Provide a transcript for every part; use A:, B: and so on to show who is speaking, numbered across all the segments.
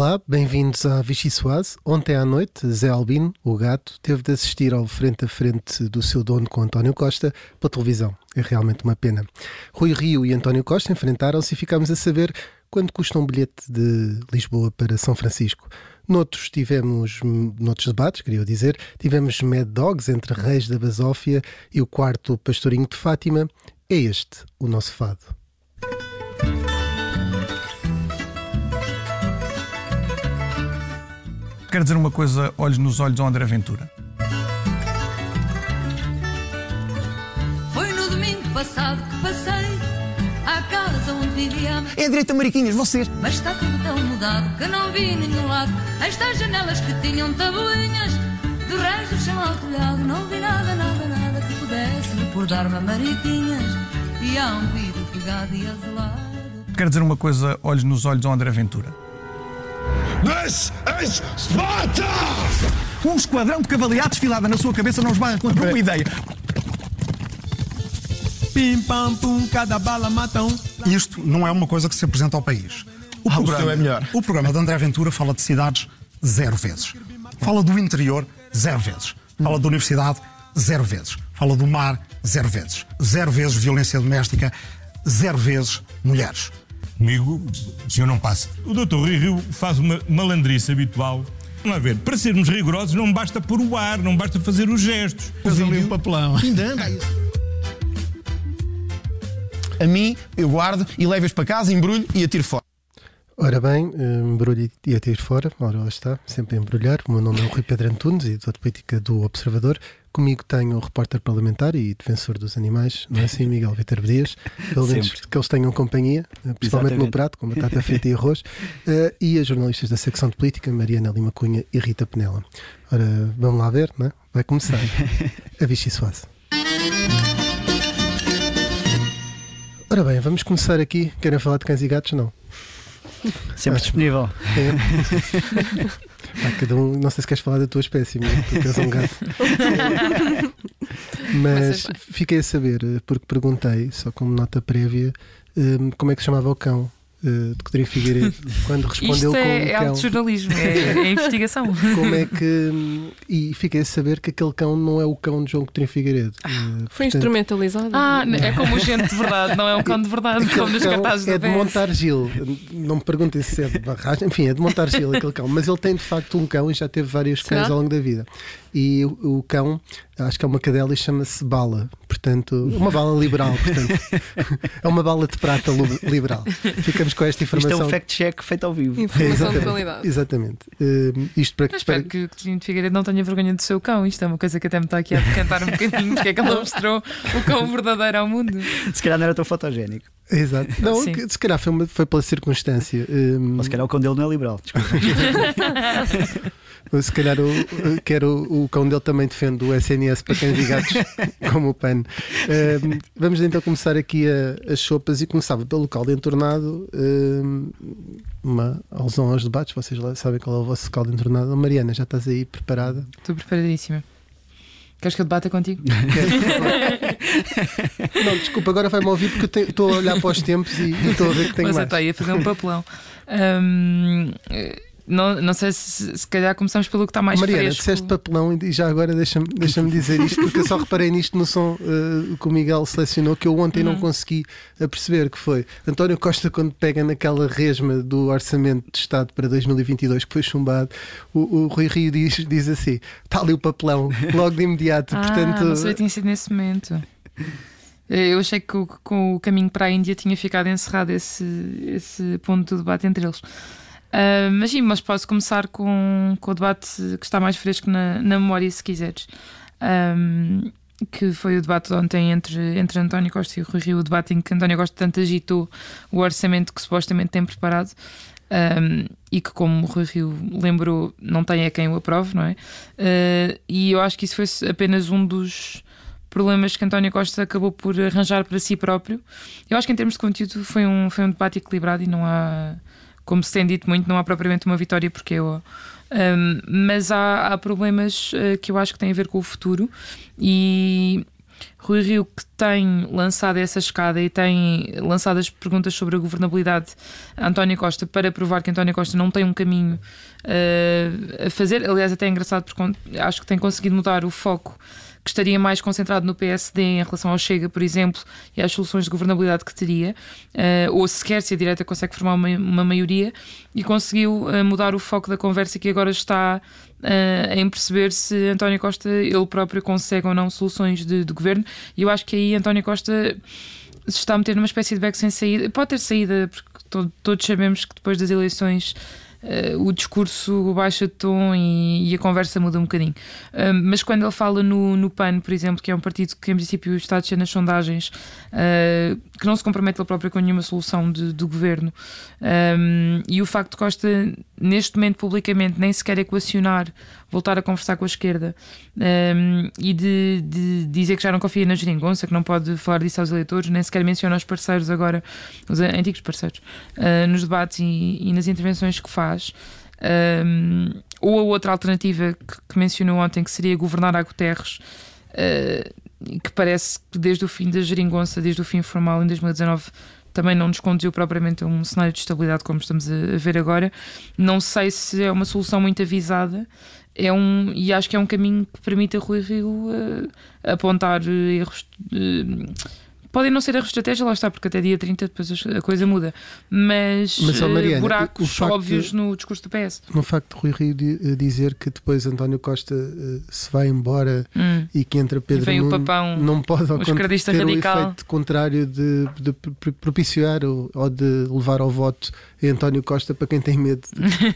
A: Olá, bem-vindos à Vichy Soase. Ontem à noite, Zé Albino, o gato, teve de assistir ao frente a frente do seu dono com António Costa pela televisão. É realmente uma pena. Rui Rio e António Costa enfrentaram-se e ficámos a saber quanto custa um bilhete de Lisboa para São Francisco. Noutros tivemos, noutros debates, queria dizer, tivemos Mad Dogs entre Reis da Basófia e o quarto Pastorinho de Fátima. É este o nosso fado.
B: Quero dizer uma coisa, olhos nos olhos ao André Ventura.
C: Foi no domingo passado que passei à casa onde vivíamos.
D: É direito a Mariquinhas, vocês.
C: Mas está tudo tão mudado que não vi nenhum lado. Estas janelas que tinham tabuinhas, do resto do chão ao telhado, não vi nada, nada, nada que pudesse recordar-me a Mariquinhas. E há um vidro pegado e azulado.
B: Quero dizer uma coisa, olhos nos olhos ao André Ventura.
E: This is Sparta!
D: Um esquadrão de cavaleados desfilada na sua cabeça não esbarra contra uma ideia.
F: Pim pam pum, cada bala mata um.
G: Isto não é uma coisa que se apresenta ao país. O,
F: Ah, o seu é melhor.
G: o programa de André Ventura fala de cidades zero vezes. Fala do interior zero vezes. Fala da universidade zero vezes. Fala do mar zero vezes. Zero vezes violência doméstica, zero vezes mulheres.
H: Comigo, o senhor não passa. O doutor Rui Rio faz uma malandrice habitual. Vamos lá ver, para sermos rigorosos não basta pôr o ar, não basta fazer os gestos.
F: Faz ali um papelão.
D: Ainda anda isso. A mim, eu guardo e levo-os para casa, embrulho e atiro fora.
A: Ora bem, embrulho e atiro fora, ora lá está, sempre a embrulhar. O meu nome é o Rui Pedro Antunes, editor de política do Observador. Comigo tenho o repórter parlamentar e defensor dos animais, não é assim, Miguel Viterbo Dias? Pelo menos que eles tenham companhia, principalmente no
I: Exatamente.
A: prato, com batata frita e arroz. Eh, e as jornalistas da secção de política, Mariana Lima Cunha e Rita Penela. Ora, vamos lá ver, não é? Vai começar. A Vichy Soase. Ora bem, vamos começar aqui. Querem falar de cães e gatos? Não.
I: Sempre disponível.
A: Cada um, não sei se queres falar da tua espécie, tu és um gato. Mas fiquei a saber, eh, porque perguntei, só como nota prévia, eh, como é que se chamava o cão eh, de Coutinho Figueiredo, quando respondeu
J: Isto
A: com
J: é,
A: um
J: é
A: cão.
J: alto jornalismo, é, é investigação.
A: Como é que. E fiquei a saber que aquele cão não é o cão de João Coutinho Figueiredo. Eh,
K: Foi
A: portanto,
K: instrumentalizado.
J: Ah, é como o gente de verdade, não é um cão de verdade, como
A: Aquele
J: nos
A: cão
J: cartazes
A: é de montar Gil. Não me perguntem se é de barragem. Enfim, é de montar Gil aquele cão. Mas ele tem de facto um cão e já teve vários cães
K: Será?
A: ao longo da vida. E o, o cão, acho que é uma cadela e chama-se Bala. Portanto, uma bala liberal. Portanto, é uma bala de prata liberal. Ficamos com esta
I: Isto é
A: informação.
I: um fact-check feito ao vivo.
K: Informação de
A: Exatamente.
K: qualidade.
A: Exatamente. Uh, isto para,
J: Eu espero
A: para-
J: que o de Figueiredo não tenha vergonha do seu cão. Isto é uma coisa que até me está aqui a decantar um bocadinho, porque é que ele não mostrou o cão verdadeiro ao mundo.
I: Se calhar não era tão fotogénico.
A: Exato. Não,
J: Sim.
A: se calhar foi, uma- foi pela circunstância. Um,
I: Ou se calhar o cão dele não é liberal.
A: Se calhar o, quer o, o cão dele também defende o SNS para cães e gatos, como o PAN. Ahm, vamos então começar aqui a- as sopas e começava pelo caldo entornado. ahm, uma alusão aos debates, vocês lá sabem qual é o vosso caldo entornado. Mariana, já estás aí preparada?
J: Estou preparadíssima. Queres que eu debata contigo?
A: Não, desculpa, agora vai-me ouvir porque eu estou a olhar para os tempos e estou a ver que tenho
J: Mas eu
A: mais.
J: estou aí a fazer um papelão. Hum, não, não sei se se calhar começamos pelo que está mais
A: Mariana,
J: fresco.
A: disseste papelão e já agora deixa-me deixa dizer isto, porque eu só reparei nisto no som eh, que o Miguel selecionou, que eu ontem
J: Uhum.
A: não consegui perceber, que foi António Costa, quando pega naquela resma do Orçamento de Estado para 2022, que foi chumbado, o, o Rui Rio diz, diz assim: está ali o papelão, logo de imediato.
J: Ah,
A: Portanto,
J: não sabia que tinha sido nesse momento. Eh, Eu achei que com o caminho para a Índia tinha ficado encerrado esse, esse ponto do debate entre eles. Ah, mas sim, mas posso começar com, com o debate que está mais fresco na, na memória, se quiseres. Ahm, que foi o debate de ontem entre, entre António Costa e Rui Rio, o debate em que António Costa tanto agitou o orçamento que supostamente tem preparado. ahm, e que, como o Rui Rio lembrou, não tem a quem o aprove, não é? Ah, e eu acho que isso foi apenas um dos problemas que António Costa acabou por arranjar para si próprio. Eu acho que em termos de conteúdo foi um, foi um debate equilibrado e não há, como se tem dito muito, não há propriamente uma vitória porque eu. Um, mas há, há problemas uh, que eu acho que têm a ver com o futuro e Rui Rio que tem lançado essa escada e tem lançado as perguntas sobre a governabilidade a António Costa para provar que António Costa não tem um caminho uh, a fazer. Aliás, até é engraçado porque acho que tem conseguido mudar o foco que estaria mais concentrado no PSD em relação ao Chega, por exemplo, e às soluções de governabilidade que teria, uh, ou sequer se a direita consegue formar uma, uma maioria, e conseguiu uh, mudar o foco da conversa que agora está uh, em perceber se António Costa ele próprio consegue ou não soluções de, de governo, e eu acho que aí António Costa se está a meter numa espécie de beco sem saída, pode ter saída, porque todos sabemos que depois das eleições uh, o discurso baixa de tom e, e, a conversa muda um bocadinho. Uh, mas quando ele fala no, no PAN, por exemplo, que é um partido que em princípio está a descer nas sondagens, uh, que não se compromete ele próprio com nenhuma solução de, do governo, um, e o facto de Costa, neste momento, publicamente, nem sequer equacionar voltar a conversar com a esquerda um, e de, de, dizer que já não confia na geringonça, que não pode falar disso aos eleitores, nem sequer menciona os parceiros agora, os antigos parceiros, uh, nos debates e, e, nas intervenções que faz. Um, ou a outra alternativa que, que, mencionou ontem, que seria governar a Guterres, uh, que parece que desde o fim da geringonça, desde o fim formal em 2019, também não nos conduziu propriamente a um cenário de estabilidade como estamos a, ver agora. Não sei se é uma solução muito avisada é um, e acho que é um caminho que permite a Rui Rio uh, apontar erros. Uh, podem não ser erros de estratégia, lá está, porque até dia 30 depois a coisa muda. Mas, Mas oh, Mariana, buracos óbvios no discurso do PS.
A: No facto de Rui Rio dizer que depois António Costa uh, se vai embora hum. e que entra Pedro
J: Nuno, papão,
A: não pode ao ter
J: radical.
A: o efeito contrário de, de propiciar ou, ou de levar ao voto António Costa para quem tem medo.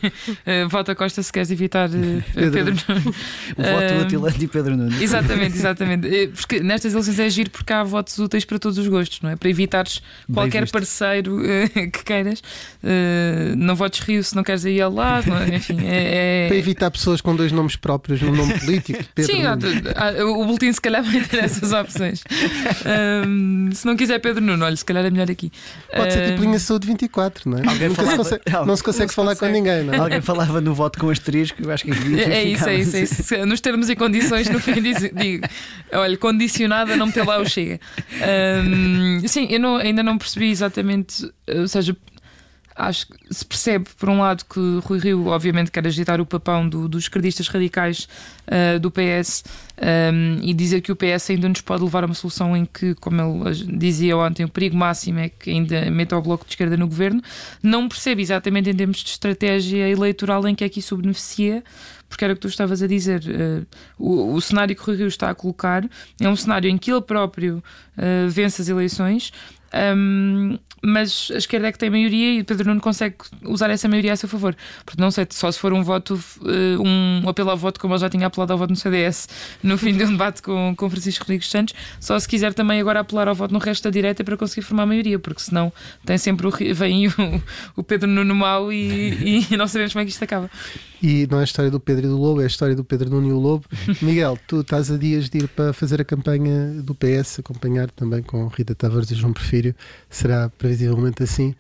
J: vota Costa se queres evitar uh, Pedro, Pedro Nuno.
I: o voto uh, utilante e Pedro Nuno.
J: Exatamente, exatamente. Porque nestas eleições é agir porque há votos úteis para todos os gostos, não é? Para evitares qualquer parceiro que queiras. não votes Rio se não queres ir ao lado, é? enfim. É,
A: é... Para evitar pessoas com dois nomes próprios no nome político. Pedro
J: Sim, Nuno. o boletim se calhar vai ter essas opções. um, se não quiser Pedro Nuno, olha, se calhar é melhor aqui.
A: Pode ser tipo linha saúde 24, não é? Alguém Nunca falava, se consegue, não se consegue não se falar consegue. com ninguém, não é?
I: Alguém falava no voto com asterisco, eu acho que
J: é isso, é isso, é isso. Nos termos e condições, no fim diz, digo, olha, condicionada a não meter lá o chega. Um, sim, eu não, ainda não percebi exatamente, ou seja, acho que se percebe, por um lado, que Rui Rio, obviamente, quer agitar o papão do, dos esquerdistas radicais uh, do PS um, e dizer que o PS ainda nos pode levar a uma solução em que, como ele dizia ontem, o perigo máximo é que ainda meta o bloco de esquerda no governo. Não percebe exatamente em termos de estratégia eleitoral em que é que isso beneficia, porque era o que tu estavas a dizer. Uh, o, o, cenário que o Rui Rio está a colocar é um cenário em que ele próprio uh, vence as eleições. Um, mas a esquerda é que tem maioria e Pedro Nuno consegue usar essa maioria a seu favor. Porque não sei, só se for um voto, eh, um apelo ao voto, como eu já tinha apelado ao voto no CDS no fim de um debate com, com Francisco Rodrigues Santos, só se quiser também agora apelar ao voto no resto da direita para conseguir formar a maioria, porque senão tem sempre o, vem o, o Pedro Nuno mau e, e não sabemos como é que isto acaba.
A: E não é a história do Pedro e do Lobo, é a história do Pedro Nuno e o Lobo. Miguel, tu estás a dias de ir para fazer a campanha do PS, acompanhar também com Rita Tavares e João Porfírio. Será previsivelmente assim.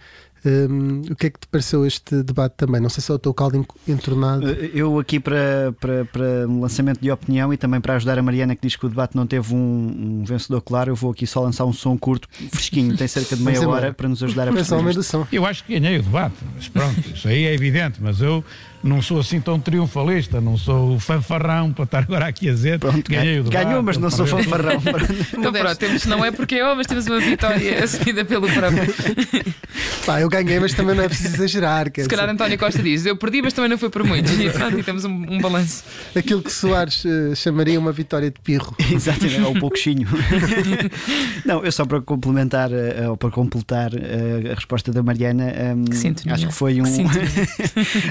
A: Um, o que é que te pareceu este debate também? Não sei se é o teu caldo entornado.
I: Eh, eu aqui para, para, para um lançamento de opinião e também para ajudar a Mariana que diz que o debate não teve um, um vencedor claro, eu vou aqui só lançar um som curto, fresquinho, tem cerca de meia hora para nos ajudar a perceber.
H: Eu acho que ganhei o debate, mas pronto, isso aí é evidente, mas eu não sou assim tão triunfalista, não sou fanfarrão para estar agora aqui a dizer. Pronto, ganhei o debate,
I: ganhou, mas não sou fanfarrão.
J: então pronto, temos, não é porque eu, mas temos uma vitória assumida pelo próprio.
A: Pá, eu ganhei, mas também não é preciso exagerar.
J: Se calhar António Costa diz, eu perdi, mas também não foi por muito. E pronto, e temos um, um balanço.
A: Aquilo que Soares uh, chamaria uma vitória de pirro.
I: Exatamente, ou um pouquinho. não, eu só para complementar, uh, ou para completar uh, a resposta da Mariana, um, acho que foi um.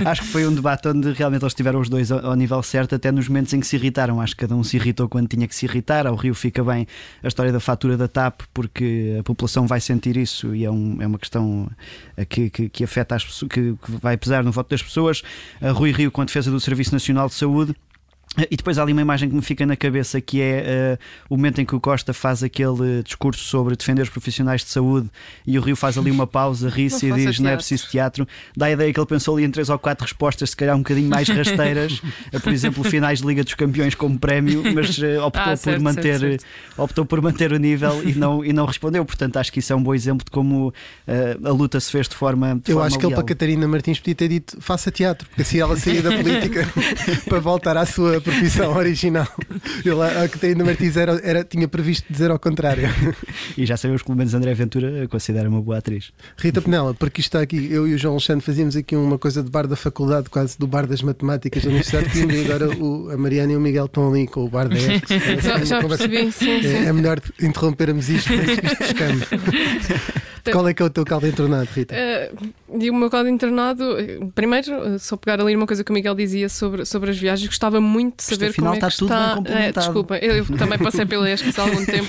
I: acho que foi um debate onde realmente eles estiveram os dois ao, ao, nível certo, até nos momentos em que se irritaram. Acho que cada um se irritou quando tinha que se irritar. Ao Rio fica bem a história da fatura da TAP, porque a população vai sentir isso e é, um, é uma questão eh, que, que, que afeta as pessoas, que, que vai pesar no voto das pessoas. A Rui Rio com a defesa do Serviço Nacional de Saúde E depois há ali uma imagem que me fica na cabeça que é uh, o momento em que o Costa faz aquele discurso sobre defender os profissionais de saúde e o Rio faz ali uma pausa, ri-se e diz não é preciso teatro. Dá a ideia que ele pensou ali em três ou quatro respostas, se calhar um bocadinho mais rasteiras, por exemplo, finais de Liga dos Campeões como prémio, mas uh, optou, ah, certo, por manter, certo, certo. optou por manter o nível e não, e não respondeu. Portanto, acho que isso é um bom exemplo de como uh, a luta se fez de forma. De
A: Eu
I: forma
A: acho que
I: leal.
A: ele para Catarina Martins podia ter dito faça teatro, porque assim ela saía da política para voltar à sua profissão original. Ele, a Catarina Martins era, era, tinha previsto dizer ao contrário.
I: E já sabemos que pelo menos André Ventura considera uma boa atriz.
A: Rita Penela, porque isto está aqui, eu e o João Alexandre fazíamos aqui uma coisa de bar da faculdade, quase do bar das matemáticas da Universidade e agora o, a Mariana e o Miguel estão ali com o bar da ESC.
K: Já, já percebi, sim,
A: é,
K: sim.
A: é melhor interrompermos isto antes que isto Qual é que é o teu caldo entornado, Rita?
K: Uh, e o meu caldo entornado, primeiro, só pegar ali uma coisa que o Miguel dizia sobre, sobre as viagens, gostava muito de saber
I: como
K: é que
I: está.
K: É, desculpa, eu, também passei pela ESC há algum tempo,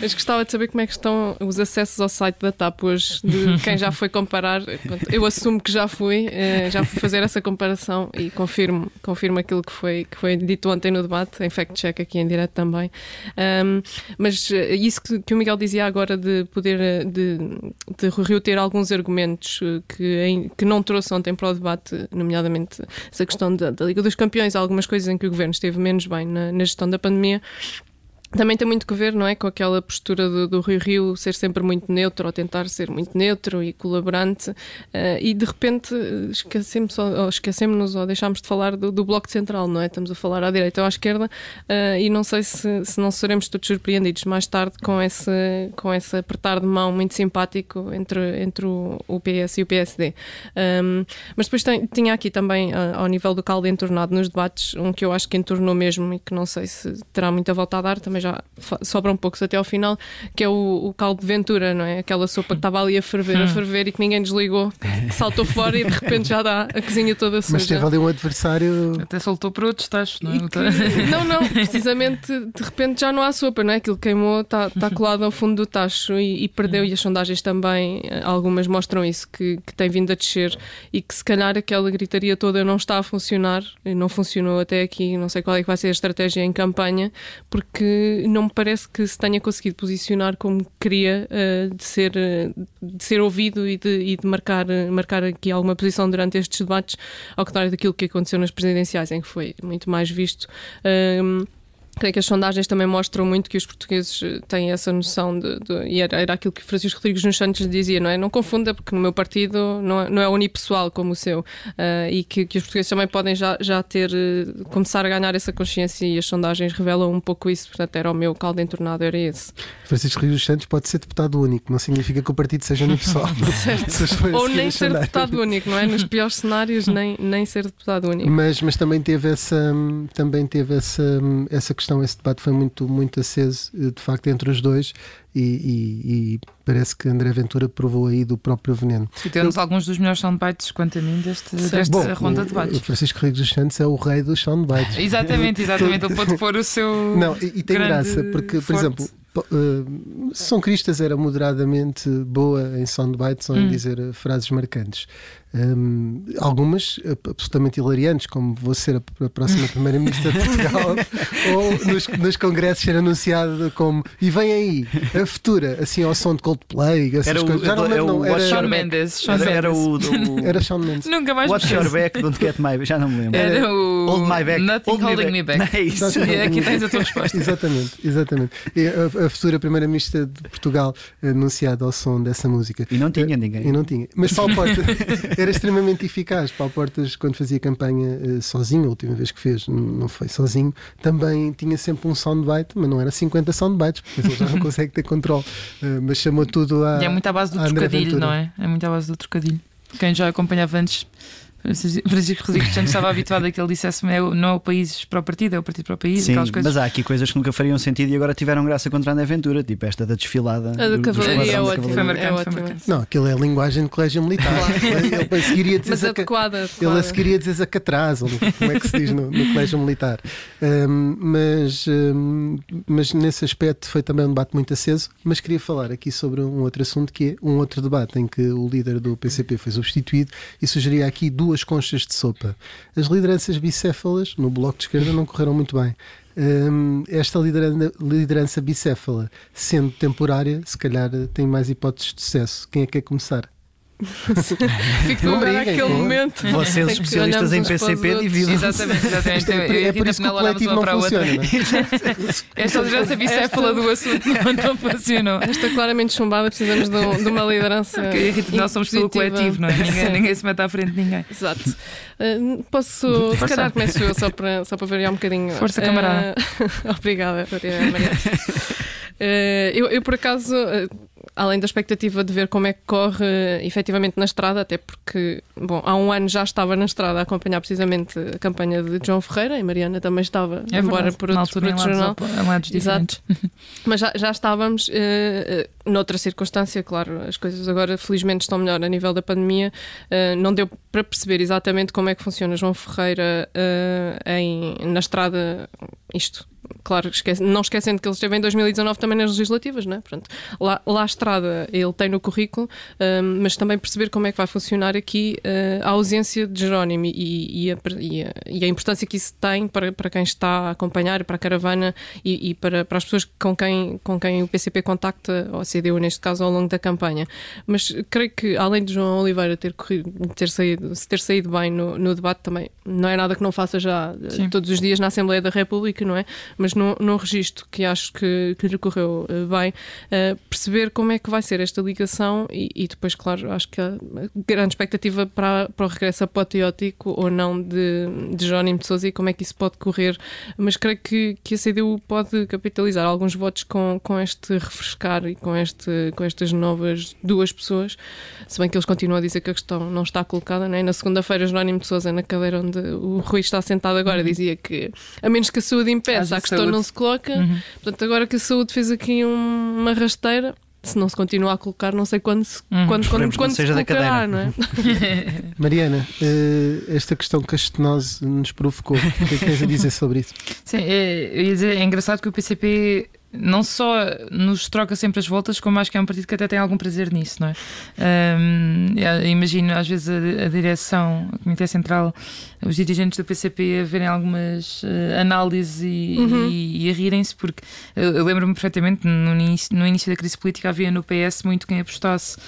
K: mas gostava de saber como é que estão os acessos ao site da TAP hoje, de quem já foi comparar. Eu assumo que já fui, já fui fazer essa comparação e confirmo, confirmo aquilo que foi, que foi dito ontem no debate, em fact-check aqui em direto também. Um, mas isso que, que, o Miguel dizia agora de poder. De, de Rio ter alguns argumentos eh, que, que não trouxe ontem para o debate, nomeadamente essa questão da, da Liga dos Campeões, algumas coisas em que o governo esteve menos bem na, na gestão da pandemia também tem muito que ver, não é, com aquela postura do, do Rio Rio ser sempre muito neutro ou tentar ser muito neutro e colaborante uh, e de repente esquecemos ou, esquecemos ou deixámos de falar do, do, Bloco Central, não é? Estamos a falar à direita ou à esquerda uh, e não sei se, se não seremos todos surpreendidos mais tarde com esse, com esse apertar de mão muito simpático entre, entre o, o PS e o PSD. Um, mas depois tem, tinha aqui também, uh, ao nível do caldo entornado nos debates, um que eu acho que entornou mesmo e que não sei se terá muita volta a dar também também já sobram poucos até ao final, que é o, o caldo de Ventura, não é? Aquela sopa que estava ali a ferver, a hum. ferver e que ninguém desligou, que saltou fora e de repente já dá a cozinha toda suja.
A: Mas teve ali um adversário.
J: Até soltou para outros tachos, não é?
K: Que... não, não, precisamente de repente já não há sopa, não é? Aquilo queimou, está tá colado ao fundo do tacho e, e, perdeu, e as sondagens também, algumas mostram isso, que, que tem vindo a descer e que se calhar aquela gritaria toda não está a funcionar, não funcionou até aqui, não sei qual é que vai ser a estratégia em campanha, porque não me parece que se tenha conseguido posicionar como queria uh, de, ser, uh, de ser ouvido e de, e de marcar, uh, marcar aqui alguma posição durante estes debates, ao contrário daquilo que aconteceu nas presidenciais, em que foi muito mais visto. Creio que as sondagens também mostram muito que os portugueses eh, têm essa noção de, de e era, era, aquilo que Francisco Rodrigues nos Santos dizia, não é? Não confunda, porque no meu partido não é, não é unipessoal como o seu, uh, e que, que, os portugueses também podem já, já ter, uh, começar a ganhar essa consciência e as sondagens revelam um pouco isso, portanto era o meu caldo entornado, era esse.
A: Francisco Rodrigues Santos pode ser deputado único, não significa que o partido seja unipessoal.
K: Ou nem ser deputado único, não é? Nos piores cenários, nem, nem ser deputado único.
A: Mas, mas também teve essa, também teve essa, essa questão questão, esse debate foi muito, muito aceso, eh, de facto, entre os dois, e, e, e parece que André Ventura provou aí do próprio veneno.
J: E temos Eu... alguns dos melhores soundbites, quanto a mim, deste, desta Bom, ronda de debates.
A: O Francisco Rodrigues dos Santos é o rei dos soundbites.
J: exatamente, exatamente. Ele pode pôr o seu.
A: Não, e, e tem graça, porque, por forte. exemplo, Uh, São Cristas era moderadamente boa em soundbites ou em hum. dizer uh, frases marcantes. Um, algumas absolutamente hilariantes, como vou ser a, a próxima Primeira-Ministra de Portugal, ou nos, nos, congressos ser anunciado como e vem aí a futura, assim ao som de Coldplay, essas
I: era
A: coisas.
I: O, Já não lembro, não,
J: era, Sean Mendes.
I: Sean era, era, o, do,
A: era Sean Mendes.
J: Nunca mais
I: What's Your Back, Don't Get My Já não me lembro.
J: Era o
I: Hold My Back.
J: Nothing
I: Hold
J: Holding
I: Me
J: Back.
I: É
J: aqui tens a tua resposta.
A: exatamente, exatamente. A, a futura Primeira-Ministra de Portugal anunciada ao som dessa música.
I: E não tinha ninguém.
A: E não tinha. Mas Paulo Portas era extremamente eficaz. Paulo Portas, quando fazia campanha uh, sozinho, a última vez que fez, não foi sozinho, também tinha sempre um soundbite, mas não era 50 soundbites, porque ele já não consegue ter controle. Uh, mas chamou tudo a.
J: E é muito à base do trocadilho, não é? É muito à base do trocadilho. Quem já acompanhava antes Francisco Rodrigues Santos estava habituado a que ele dissesse é não é o país para o partido, é o partido para o país.
I: Sim, mas há aqui coisas que nunca fariam sentido e agora tiveram graça contra a André Aventura, tipo esta da desfilada.
K: A da cavalaria é ótima. Foi
J: marcante,
K: é
J: marcante.
A: Não, aquilo é a linguagem de colégio militar. ele, ele seguiria dizer
K: mas adequada,
A: ele seguiria dizer acatraz, ou como é que se diz no, no colégio militar. Um, mas, um, mas nesse aspecto foi também um debate muito aceso. Mas queria falar aqui sobre um outro assunto que é um outro debate em que o líder do PCP foi substituído e sugeria aqui duas duas conchas de sopa. As lideranças bicéfalas no Bloco de Esquerda não correram muito bem. Um, esta liderança, liderança bicéfala, sendo temporária, se calhar tem mais hipóteses de sucesso. Quem é que quer começar?
K: Fico agora aquele momento.
I: Vocês, especialistas em PCP, dividem.
J: Exatamente, exatamente.
A: É, é por isso que o coletivo não funciona. Não
J: é? Esta liderança bicéfala do assunto não, não funcionou.
K: Esta claramente chumbada, precisamos de, de uma liderança.
J: Nós somos pelo coletivo, não é? Ninguém, ninguém, se mete à frente de ninguém.
K: Exato. Uh, posso, se calhar começo eu só para, só para variar um bocadinho.
J: Força, camarada.
K: Uh, obrigada, Maria. Uh, eu, eu, por acaso, além da expectativa de ver como é que corre uh, efetivamente na estrada, até porque, bom, há um ano já estava na estrada a acompanhar precisamente a campanha de João Ferreira e Mariana também estava,
J: é
K: embora
J: verdade.
K: por outro, por outro jornal.
J: Lados
K: Exato. Mas já, já estávamos uh, uh, noutra circunstância, claro, as coisas agora felizmente estão melhor a nível da pandemia. Uh, não deu para perceber exatamente como é que funciona João Ferreira em, na estrada, isto claro, esquece, não esquecendo que ele esteve em 2019 também nas legislativas, não é? Portanto, lá, lá a estrada ele tem no currículo, um, mas também perceber como é que vai funcionar aqui uh, a ausência de Jerónimo e, e, a, e, a, e, a, importância que isso tem para, para quem está a acompanhar, para a caravana e, para, para as pessoas com quem, com quem o PCP contacta, ou a CDU neste caso, ao longo da campanha. Mas creio que, além de João Oliveira ter, corrido, ter, saído, ter saído bem no, no debate, também não é nada que não faça já Sim. todos os dias na Assembleia da República, não é? Mas num, num registro que acho que, que lhe correu eh, bem, uh, perceber como é que vai ser esta ligação e, e, depois, claro, acho que a grande expectativa para, para o regresso apoteótico ou não de, de Jónimo de Sousa e como é que isso pode correr, mas creio que, que a CDU pode capitalizar alguns votos com, com este refrescar e com, este, com estas novas duas pessoas, se bem que eles continuam a dizer que a questão não está colocada, né? na segunda-feira Jerónimo de Sousa na cadeira onde o Rui está sentado agora, uhum. dizia que a menos que a saúde impeça, a questão saúde. não se coloca. Uhum. Portanto, agora que a saúde fez aqui um, uma rasteira, se não se continua a colocar, não sei quando, uhum. quando, quando, quando se colocará, não é?
A: Mariana, eh, esta questão que a estenose nos provocou, o que é que tens a dizer sobre isso?
J: Sim, é, é engraçado que o PCP não só nos troca sempre as voltas, como acho que é um partido que até tem algum prazer nisso, não é? Um, imagino às vezes a, a, direção, o Comitê Central, os dirigentes do PCP a verem algumas uh, análises e, uhum. e, e a rirem-se, porque eu, eu lembro-me perfeitamente no início, no início da crise política havia no PS muito quem apostasse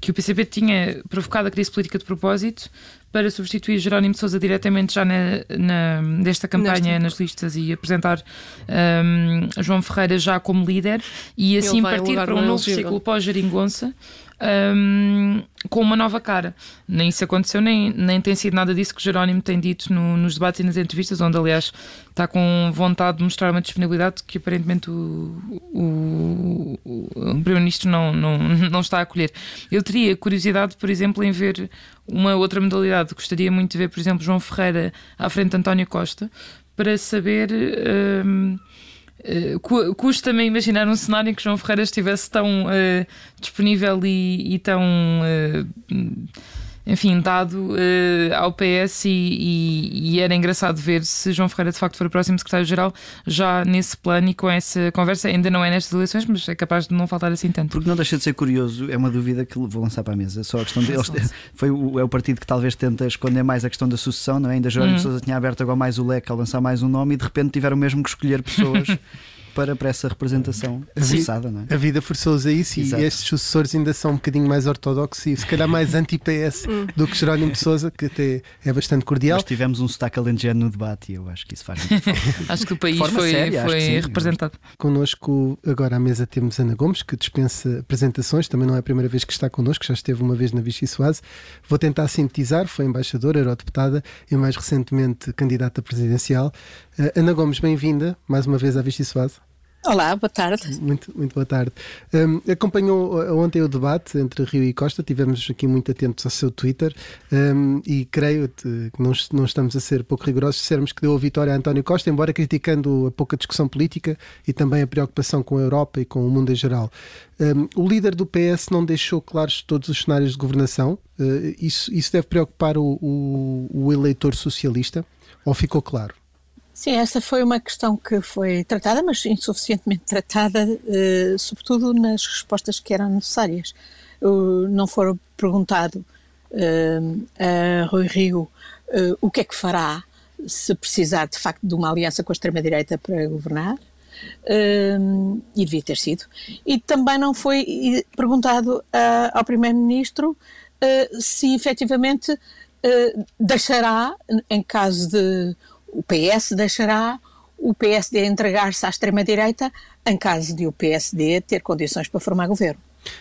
J: que o PCP tinha provocado a crise política de propósito para substituir Jerónimo de Sousa diretamente já na, na, nesta campanha nas listas e apresentar um, João Ferreira já como líder e assim partir para um novo ciclo pós-Jeringonça um, com uma nova cara. Nem isso aconteceu, nem, nem tem sido nada disso que Jerónimo tem dito no, nos debates e nas entrevistas, onde, aliás, está com vontade de mostrar uma disponibilidade que aparentemente o, o, o Primeiro-Ministro não, não, não está a acolher. Eu teria curiosidade, por exemplo, em ver uma outra modalidade. Gostaria muito de ver, por exemplo, João Ferreira à frente de António Costa, para saber. Um, Uh, Custa-me imaginar um cenário em que João Ferreira estivesse tão uh, disponível e, e tão. Uh, enfim, dado uh, ao PS e, e, e, era engraçado ver se João Ferreira de facto for o próximo secretário-geral já nesse plano e com essa conversa, ainda não é nestas eleições, mas é capaz de não faltar assim tanto.
I: Porque não deixa de ser curioso, é uma dúvida que vou lançar para a mesa, só a questão deles. foi o, é o partido que talvez tenta esconder mais a questão da sucessão, não é? Ainda João hum. Sousa tinha aberto agora mais o leque a lançar mais um nome e de repente tiveram mesmo que escolher pessoas. para, para essa representação forçada. Não é?
A: A vida forçou-os a isso Exato. e estes sucessores ainda são um bocadinho mais ortodoxos e se calhar mais anti-PS hum. do que Jerónimo de Souza, que até é bastante cordial.
I: Nós tivemos um sotaque alentejano no debate e eu acho que isso faz muito
J: Acho que o país foi, séria, foi sim, representado.
A: Connosco agora à mesa temos Ana Gomes, que dispensa apresentações, também não é a primeira vez que está connosco, já esteve uma vez na Vichy Soase. Vou tentar sintetizar, foi embaixadora, eurodeputada e mais recentemente candidata presidencial. Uh, Ana Gomes, bem-vinda mais uma vez à Vichy Soase.
L: Olá, boa tarde.
A: Muito, muito boa tarde. Um, acompanhou ontem o debate entre Rio e Costa, tivemos aqui muito atentos ao seu Twitter um, e creio que não, não estamos a ser pouco rigorosos se dissermos que deu a vitória a António Costa, embora criticando a pouca discussão política e também a preocupação com a Europa e com o mundo em geral. Um, o líder do PS não deixou claros todos os cenários de governação. Uh, isso, isso deve preocupar o, o, o eleitor socialista? Ou ficou claro?
L: Sim, essa foi uma questão que foi tratada, mas insuficientemente tratada, eh, sobretudo nas respostas que eram necessárias. Uh, não foram perguntado a Rui Rio o que é que fará se precisar de facto de uma aliança com a extrema-direita para governar. Uh, e devia ter sido. E também não foi perguntado uh, ao Primeiro-Ministro uh, se efetivamente uh, deixará, em caso de o PS, deixará o PSD entregar-se à extrema-direita em caso de o PSD ter condições para formar governo.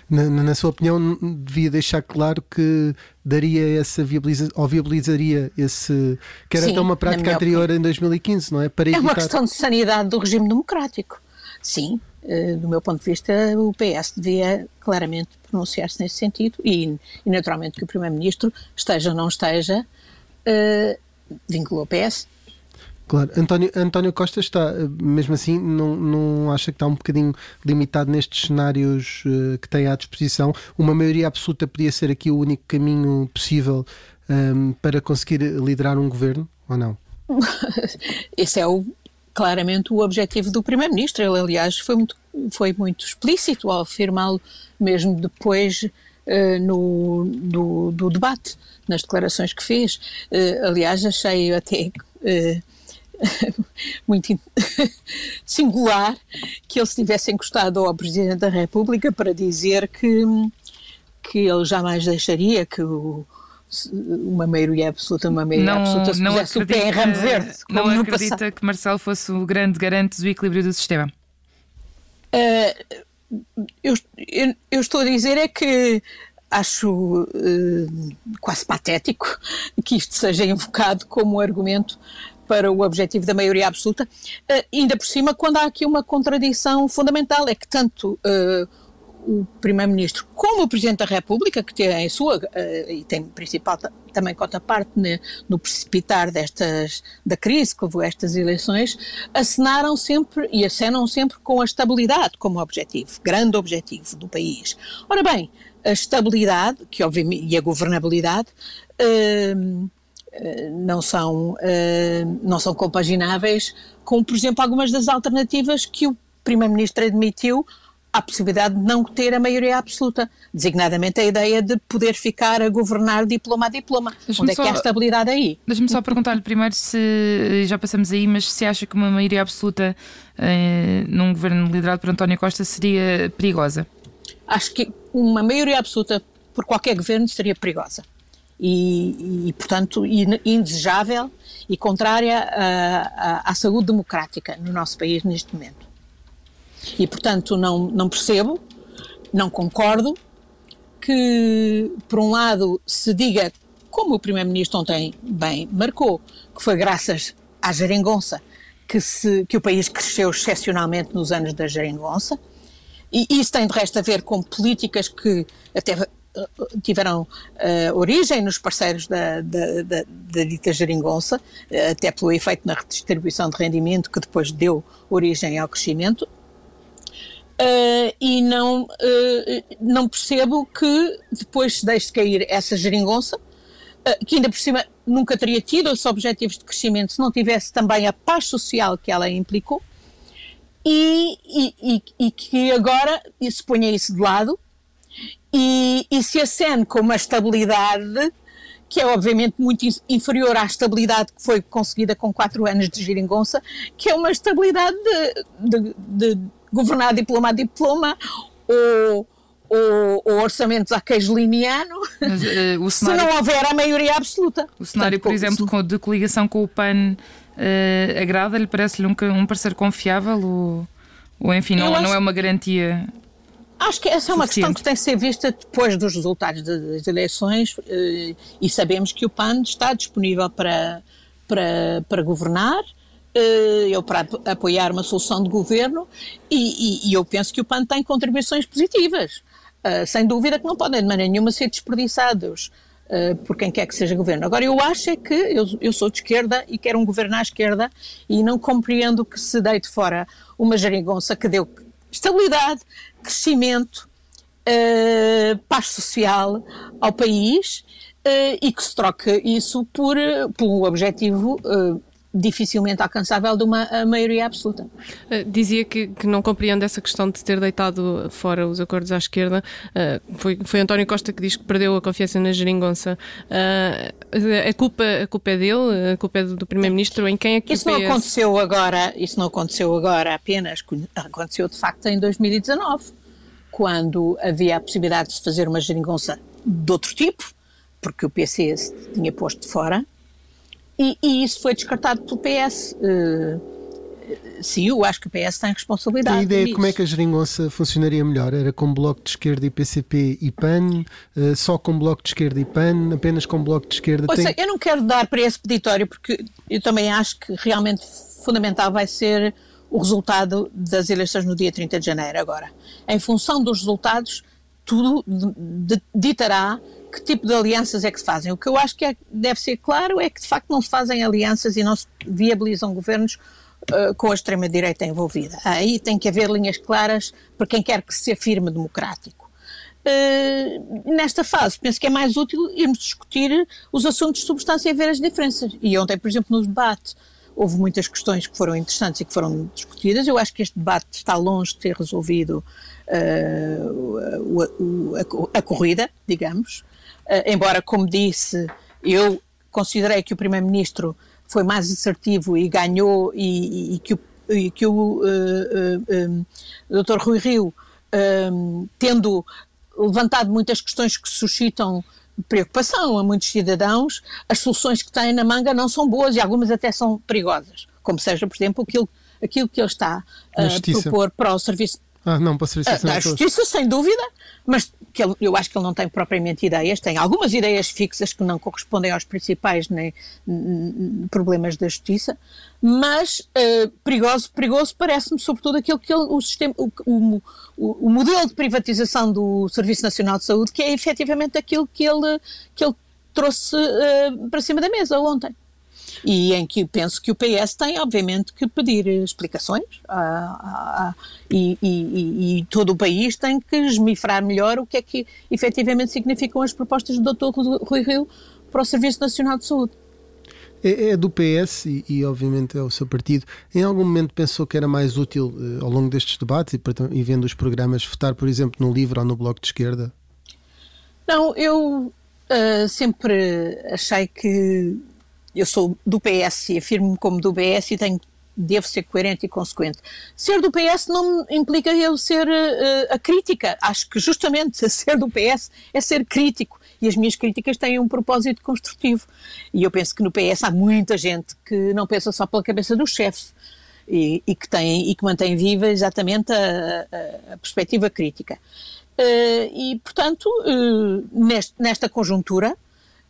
A: Na, na, sua opinião, devia deixar claro que daria essa viabiliza, ou viabilizaria esse. que era Sim, até uma prática anterior opinião. em 2015, não é?
L: Para é evitar... uma questão de sanidade do regime democrático. Sim, uh, do meu ponto de vista, o PS devia claramente pronunciar-se nesse sentido e, e, naturalmente, que o Primeiro-Ministro, esteja ou não esteja, uh, vinculou o PS
A: Claro, António, António Costa está, mesmo assim, não, não acha que está um bocadinho limitado nestes cenários uh, que tem à disposição? Uma maioria absoluta podia ser aqui o único caminho possível um, ehm, para conseguir liderar um governo, ou não?
L: Esse é o, claramente o objetivo do Primeiro-Ministro. Ele, aliás, foi muito, foi muito explícito ao afirmá-lo, mesmo depois uh, no, do, do, debate, nas declarações que fez. Uh, aliás, achei até. Uh, muito singular que ele se tivesse encostado ao Presidente da República para dizer que, que ele jamais deixaria que o, uma maioria absoluta, uma maioria não, absoluta se não acredita, o pé em ramo verde.
J: Não acredita passado. que Marcelo fosse o grande garante do equilíbrio do sistema?
L: Uh, eu, eu, eu, estou a dizer é que acho uh, quase patético que isto seja invocado como argumento para o objetivo da maioria absoluta, uh, ainda por cima, quando há aqui uma contradição fundamental, é que tanto uh, o Primeiro-Ministro como o Presidente da República, que tem em sua, uh, e tem principal também contraparte no precipitar destas, da crise que levou a estas eleições, acenaram sempre e acenam sempre com a estabilidade como objetivo, grande objetivo do país. Ora bem, a estabilidade, que obviamente, e a governabilidade, eh, não são, eh, não são compagináveis com, por exemplo, algumas das alternativas que o Primeiro-Ministro admitiu à possibilidade de não ter a maioria absoluta, designadamente a ideia de poder ficar a governar diploma a diploma. Onde é só, que há estabilidade aí?
J: Deixa-me só perguntar-lhe primeiro se, já passamos aí, mas se acha que uma maioria absoluta eh, num governo liderado por António Costa seria perigosa?
L: Acho que uma maioria absoluta por qualquer governo seria perigosa e, e portanto, indesejável e contrária à, à, saúde democrática no nosso país neste momento. E, portanto, não, não percebo, não concordo que, por um lado, se diga, como o Primeiro-Ministro ontem bem marcou, que foi graças à geringonça que, se, que o país cresceu excepcionalmente nos anos da geringonça, e isso tem de resto a ver com políticas que até tiveram uh, origem nos parceiros da, da, da, da dita geringonça, uh, até pelo efeito na redistribuição de rendimento que depois deu origem ao crescimento. Uh, e não, não percebo que depois se deixe cair essa geringonça, que ainda por cima nunca teria tido esses objetivos de crescimento se não tivesse também a paz social que ela implicou, e, e, e, e que agora se ponha isso de lado e, e se acene com uma estabilidade que é obviamente muito inferior à estabilidade que foi conseguida com quatro anos de giringonça, que é uma estabilidade de, de, de governar diploma a diploma ou, ou, ou orçamentos a queijo limiano, Mas, uh, cenário, se não houver a maioria absoluta.
J: O cenário, Portanto, por exemplo, de coligação com o PAN uh, agrada-lhe? Parece-lhe um, um parecer confiável ou, ou enfim, não, não é uma garantia
L: Acho que essa é uma questão que tem que ser vista depois dos resultados das eleições eh, e sabemos que o PAN está disponível para, para, para governar eh, ou para apoiar uma solução de governo e, e, e eu penso que o PAN tem contribuições positivas. Eh, sem dúvida que não podem de maneira nenhuma ser desperdiçados por quem quer que seja governo. Agora, eu acho é que eu, eu sou de esquerda e quero um governo à esquerda e não compreendo que se deite fora uma geringonça que deu estabilidade, crescimento, uh, paz social ao país uh, e que se troque isso por, por um objetivo uh, dificilmente alcançável de uma maioria absoluta.
K: Uh, dizia que, que, não compreende essa questão de ter deitado fora os acordos à esquerda. Uh, foi, foi António Costa que diz que perdeu a confiança na geringonça. Uh, a, culpa, a culpa é dele? A culpa é do, do Primeiro-Ministro? Em quem é que
L: isso não aconteceu agora? Isso não aconteceu agora apenas. Aconteceu de facto em 2019, quando havia a possibilidade de se fazer uma geringonça de outro tipo, porque o PC se tinha posto de fora e, e isso foi descartado pelo PS. Uh, eh, sim, eu acho que o PS tem responsabilidade.
A: Tem ideia de como é que a geringonça funcionaria melhor? Era com bloco de esquerda e PCP e PAN? Uh, só com bloco de esquerda e PAN? Apenas com bloco de esquerda?
L: Ouça, tem... eu não quero dar para esse peditório porque eu também acho que realmente fundamental vai ser o resultado das eleições no dia 30 de janeiro agora. Em função dos resultados, tudo ditará que tipo de alianças é que se fazem. O que eu acho que é, deve ser claro é que de facto não se fazem alianças e não se viabilizam governos uh, com a extrema-direita envolvida. Aí tem que haver linhas claras para quem quer que se afirme democrático. Uh, nesta fase, penso que é mais útil irmos discutir os assuntos de substância e ver as diferenças. E ontem, por exemplo, no debate, houve muitas questões que foram interessantes e que foram discutidas. Eu acho que este debate está longe de ter resolvido uh, a, a, a, corrida, digamos. Uh, embora, como disse, eu considerei que o Primeiro-Ministro foi mais assertivo e ganhou e, e que o, e que o uh, uh, Dr. Rui Rio, tendo levantado muitas questões que suscitam preocupação a muitos cidadãos, as soluções que têm na manga não são boas e algumas até são perigosas, como seja, por exemplo, aquilo, aquilo que ele está a propor para o serviço
A: ah, não, para ser
L: a, a justiça, sem dúvida, mas que ele, eu acho que ele não tem propriamente ideias, tem algumas ideias fixas que não correspondem aos principais nem, problemas da justiça, mas uh, perigoso, perigoso parece-me sobretudo aquilo que ele, o sistema, o, o, o, modelo de privatização do Serviço Nacional de Saúde, que é efetivamente aquilo que ele, que ele trouxe uh, para cima da mesa ontem e em que penso que o PS tem, obviamente, que pedir explicações e, e, e, todo o país tem que esmifrar melhor o que é que efetivamente significam as propostas do Dr. Rui Rio para o Serviço Nacional de Saúde.
A: É, é do PS e, e, obviamente, é o seu partido. Em algum momento pensou que era mais útil, eh, ao longo destes debates e, e vendo os programas, votar, por exemplo, no LIVRE ou no Bloco de Esquerda?
L: Não, eu uh, sempre achei que eu sou do PS e afirmo-me como do PS e tenho, devo ser coerente e consequente. Ser do PS não implica eu ser uh, a crítica. Acho que justamente ser do PS é ser crítico e as minhas críticas têm um propósito construtivo. E eu penso que no PS há muita gente que não pensa só pela cabeça do chefe. E, e, que tem e que mantém viva exatamente a, a, a perspectiva crítica. Uh, e, portanto, uh, neste, nesta conjuntura,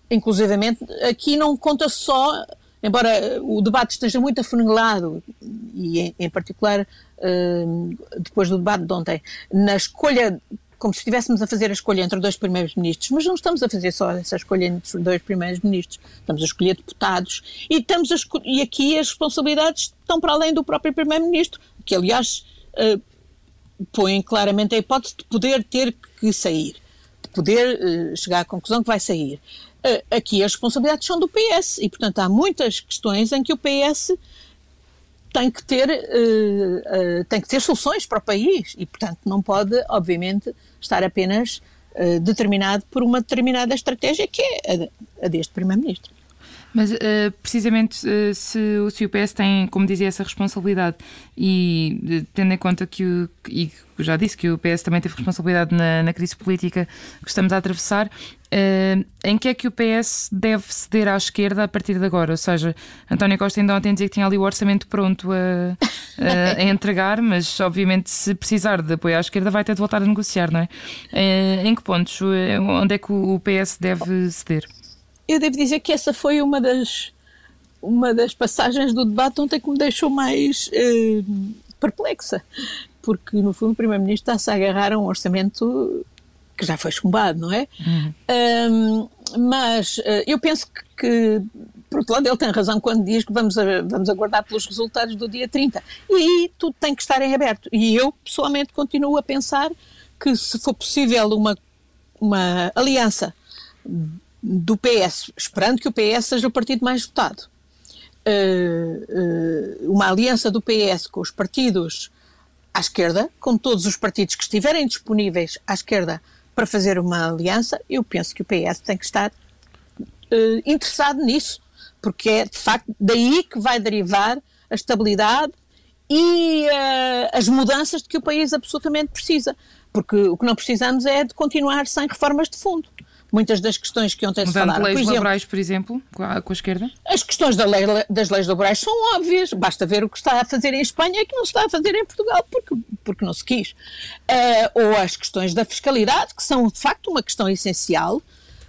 L: inclusivamente, aqui não conta só, embora o debate esteja muito afunilado, e em, em particular uh, depois do debate de ontem, na escolha, como se estivéssemos a fazer a escolha entre dois primeiros ministros, mas não estamos a fazer só essa escolha entre dois primeiros ministros, estamos a escolher deputados e, estamos e aqui as responsabilidades estão para além do próprio primeiro-ministro, que aliás uh, põe claramente a hipótese de poder ter que sair, de poder uh, chegar à conclusão que vai sair aqui as responsabilidades são do PS e, portanto, há muitas questões em que o PS tem que ter, uh, uh, tem que ter soluções para o país e, portanto, não pode, obviamente, estar apenas uh, determinado por uma determinada estratégia que é a, a deste Primeiro-Ministro.
J: Mas uh, precisamente uh, se, se, o PS tem, como dizia, essa responsabilidade e uh, tendo em conta que o, e já disse que o PS também teve responsabilidade na, na crise política que estamos a atravessar, em que é que o PS deve ceder à esquerda a partir de agora? Ou seja, António Costa ainda ontem dizia que tinha ali o orçamento pronto a, a, a entregar, mas obviamente se precisar de apoio à esquerda vai ter de voltar a negociar, não é? em que pontos? Onde é que o PS deve ceder?
L: Eu devo dizer que essa foi uma das, uma das passagens do debate ontem que me deixou mais eh, perplexa, porque no fundo o Primeiro-Ministro está-se a agarrar a um orçamento que já foi chumbado, não é? Uhum. Um, mas uh, eu penso que, que, por outro lado, ele tem razão quando diz que vamos, a, vamos aguardar pelos resultados do dia 30. E tudo tem que estar em aberto. E eu, pessoalmente, continuo a pensar que, se for possível uma, uma aliança do PS, esperando que o PS seja o partido mais votado, uma aliança do PS com os partidos à esquerda, com todos os partidos que estiverem disponíveis à esquerda para fazer uma aliança, eu penso que o PS tem que estar uh, interessado nisso, porque é de facto daí que vai derivar a estabilidade e as mudanças de que o país absolutamente precisa. Porque o que não precisamos é de continuar sem reformas de fundo muitas das questões que ontem se falaram.
J: leis
L: por exemplo,
J: laborais, por exemplo, com a, com a esquerda?
L: As questões da lei, das leis laborais são óbvias. Basta ver o que está a fazer em Espanha e que não se está a fazer em Portugal porque, porque não se quis. Uh, ou as questões da fiscalidade, que são de facto uma questão essencial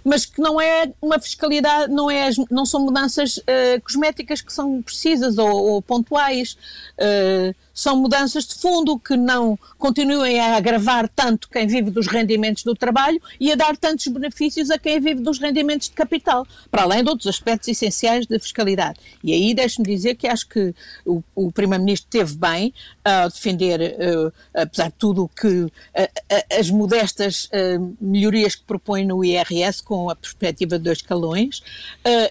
L: mas que não é uma fiscalidade, não, é, não são mudanças uh, cosméticas que são precisas ou, ou pontuais. Uh, são mudanças de fundo que não continuem a agravar tanto quem vive dos rendimentos do trabalho e a dar tantos benefícios a quem vive dos rendimentos de capital, para além de outros aspectos essenciais da fiscalidade. E aí deixe-me dizer que acho que o, o Primeiro-Ministro teve bem a defender, uh, apesar de tudo, que uh, uh, as modestas melhorias que propõe no IRS com a perspectiva de dois escalões,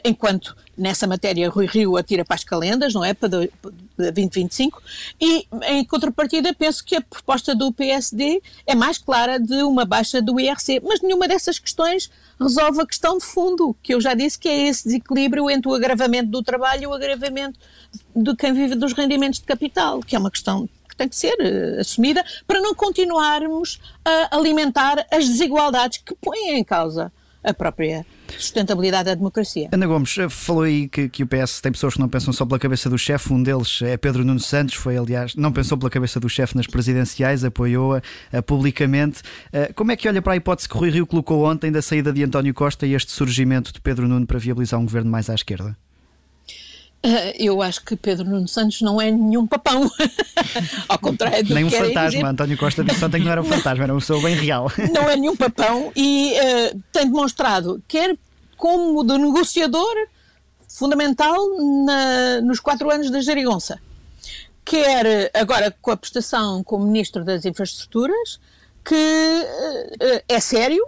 L: enquanto nessa matéria Rui Rio atira para as calendas, não é? Para 2025. E, em contrapartida, penso que a proposta do PSD é mais clara de uma baixa do IRC. Mas nenhuma dessas questões resolve a questão de fundo, que eu já disse que é esse desequilíbrio entre o agravamento do trabalho e o agravamento de quem vive dos rendimentos de capital, que é uma questão que tem que ser uh, assumida para não continuarmos a alimentar as desigualdades que põem em causa a própria sustentabilidade da democracia.
I: Ana Gomes, eh, falou aí que, que o PS tem pessoas que não pensam só pela cabeça do chefe, um deles é Pedro Nuno Santos, foi aliás, não pensou pela cabeça do chefe nas presidenciais, apoiou-a uh, publicamente. Uh, como é que olha para a hipótese que Rui Rio colocou ontem da saída de António Costa e este surgimento de Pedro Nuno para viabilizar um governo mais à esquerda?
L: Eu acho que Pedro Nuno Santos não é nenhum papão. Ao contrário do
I: Nem um fantasma.
L: Dizer.
I: António Costa disse ontem que não era um fantasma, era uma pessoa bem real.
L: Não é nenhum papão e uh, tem demonstrado, quer como de negociador fundamental na, nos quatro anos da Jerigonça, quer agora com a prestação como Ministro das Infraestruturas, que uh, é sério,